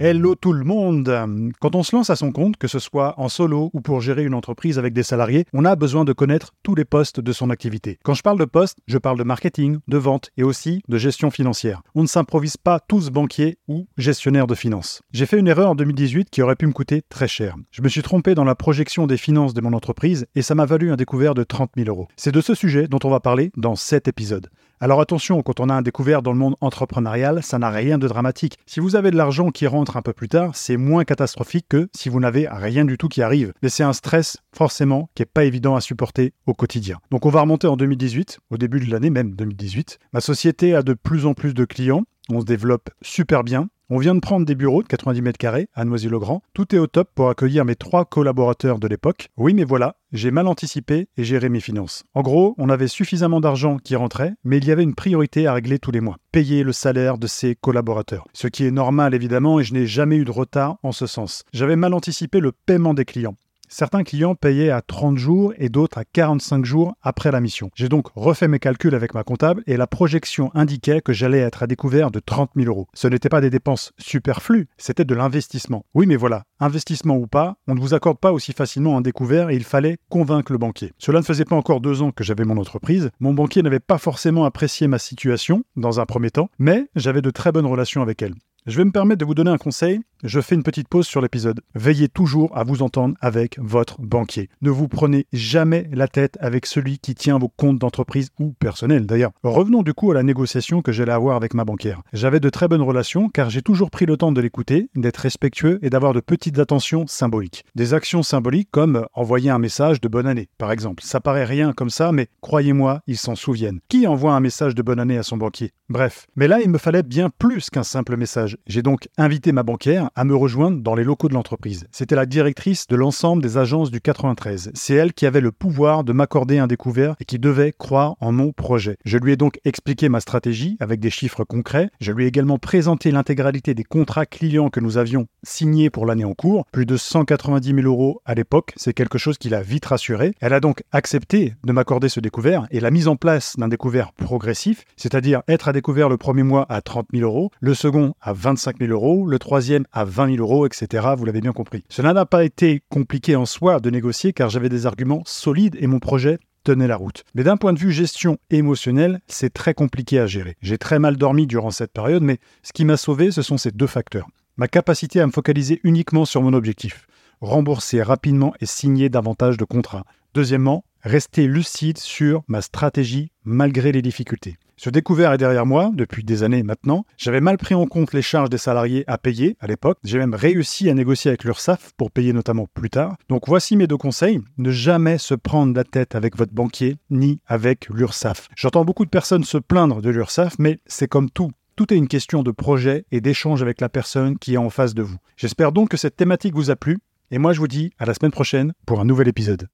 Hello tout le monde Quand on se lance à son compte, que ce soit en solo ou pour gérer une entreprise avec des salariés, on a besoin de connaître tous les postes de son activité. Quand je parle de postes, je parle de marketing, de vente et aussi de gestion financière. On ne s'improvise pas tous banquiers ou gestionnaires de finances. J'ai fait une erreur en 2018 qui aurait pu me coûter très cher. Je me suis trompé dans la projection des finances de mon entreprise et ça m'a valu un découvert de 30 000 euros. C'est de ce sujet dont on va parler dans cet épisode. Alors attention, quand on a un découvert dans le monde entrepreneurial, ça n'a rien de dramatique. Si vous avez de l'argent qui un peu plus tard, c'est moins catastrophique que si vous n'avez rien du tout qui arrive. Mais c'est un stress, forcément, qui n'est pas évident à supporter au quotidien. Donc on va remonter en 2018, au début de l'année même 2018. Ma société a de plus en plus de clients. On se développe super bien. On vient de prendre des bureaux de 90 mètres carrés à Noisy-le-Grand. Tout est au top pour accueillir mes trois collaborateurs de l'époque. Oui, mais voilà, j'ai mal anticipé et géré mes finances. En gros, on avait suffisamment d'argent qui rentrait, mais il y avait une priorité à régler tous les mois. Payer le salaire de ses collaborateurs. Ce qui est normal évidemment et je n'ai jamais eu de retard en ce sens. J'avais mal anticipé le paiement des clients. Certains clients payaient à 30 jours et d'autres à 45 jours après la mission. J'ai donc refait mes calculs avec ma comptable et la projection indiquait que j'allais être à découvert de 30 000 euros. Ce n'était pas des dépenses superflues, c'était de l'investissement. Oui, mais voilà, investissement ou pas, on ne vous accorde pas aussi facilement un découvert et il fallait convaincre le banquier. Cela ne faisait pas encore deux ans que j'avais mon entreprise. Mon banquier n'avait pas forcément apprécié ma situation dans un premier temps, mais j'avais de très bonnes relations avec elle. Je vais me permettre de vous donner un conseil. Je fais une petite pause sur l'épisode. Veillez toujours à vous entendre avec votre banquier. Ne vous prenez jamais la tête avec celui qui tient vos comptes d'entreprise ou personnel d'ailleurs. Revenons du coup à la négociation que j'allais avoir avec ma banquière. J'avais de très bonnes relations car j'ai toujours pris le temps de l'écouter, d'être respectueux et d'avoir de petites attentions symboliques. Des actions symboliques comme envoyer un message de bonne année, par exemple. Ça paraît rien comme ça, mais croyez-moi, ils s'en souviennent. Qui envoie un message de bonne année à son banquier? Bref. Mais là, il me fallait bien plus qu'un simple message. J'ai donc invité ma banquière à me rejoindre dans les locaux de l'entreprise. C'était la directrice de l'ensemble des agences du 93. C'est elle qui avait le pouvoir de m'accorder un découvert et qui devait croire en mon projet. Je lui ai donc expliqué ma stratégie avec des chiffres concrets. Je lui ai également présenté l'intégralité des contrats clients que nous avions signés pour l'année en cours. Plus de 190 000 euros à l'époque. C'est quelque chose qui l'a vite rassurée. Elle a donc accepté de m'accorder ce découvert et la mise en place d'un découvert progressif, c'est-à-dire être à découvert le premier mois à 30 000 euros, le second à 25 000 euros, le troisième à 20 000 euros, etc. Vous l'avez bien compris. Cela n'a pas été compliqué en soi de négocier car j'avais des arguments solides et mon projet tenait la route. Mais d'un point de vue gestion émotionnelle, c'est très compliqué à gérer. J'ai très mal dormi durant cette période, mais ce qui m'a sauvé, ce sont ces deux facteurs. Ma capacité à me focaliser uniquement sur mon objectif, rembourser rapidement et signer davantage de contrats. Deuxièmement, rester lucide sur ma stratégie malgré les difficultés. Ce découvert est derrière moi depuis des années maintenant. J'avais mal pris en compte les charges des salariés à payer à l'époque. J'ai même réussi à négocier avec l'URSSAF pour payer notamment plus tard. Donc voici mes deux conseils. Ne jamais se prendre la tête avec votre banquier ni avec l'URSSAF. J'entends beaucoup de personnes se plaindre de l'URSSAF, mais c'est comme tout. Tout est une question de projet et d'échange avec la personne qui est en face de vous. J'espère donc que cette thématique vous a plu. Et moi je vous dis à la semaine prochaine pour un nouvel épisode.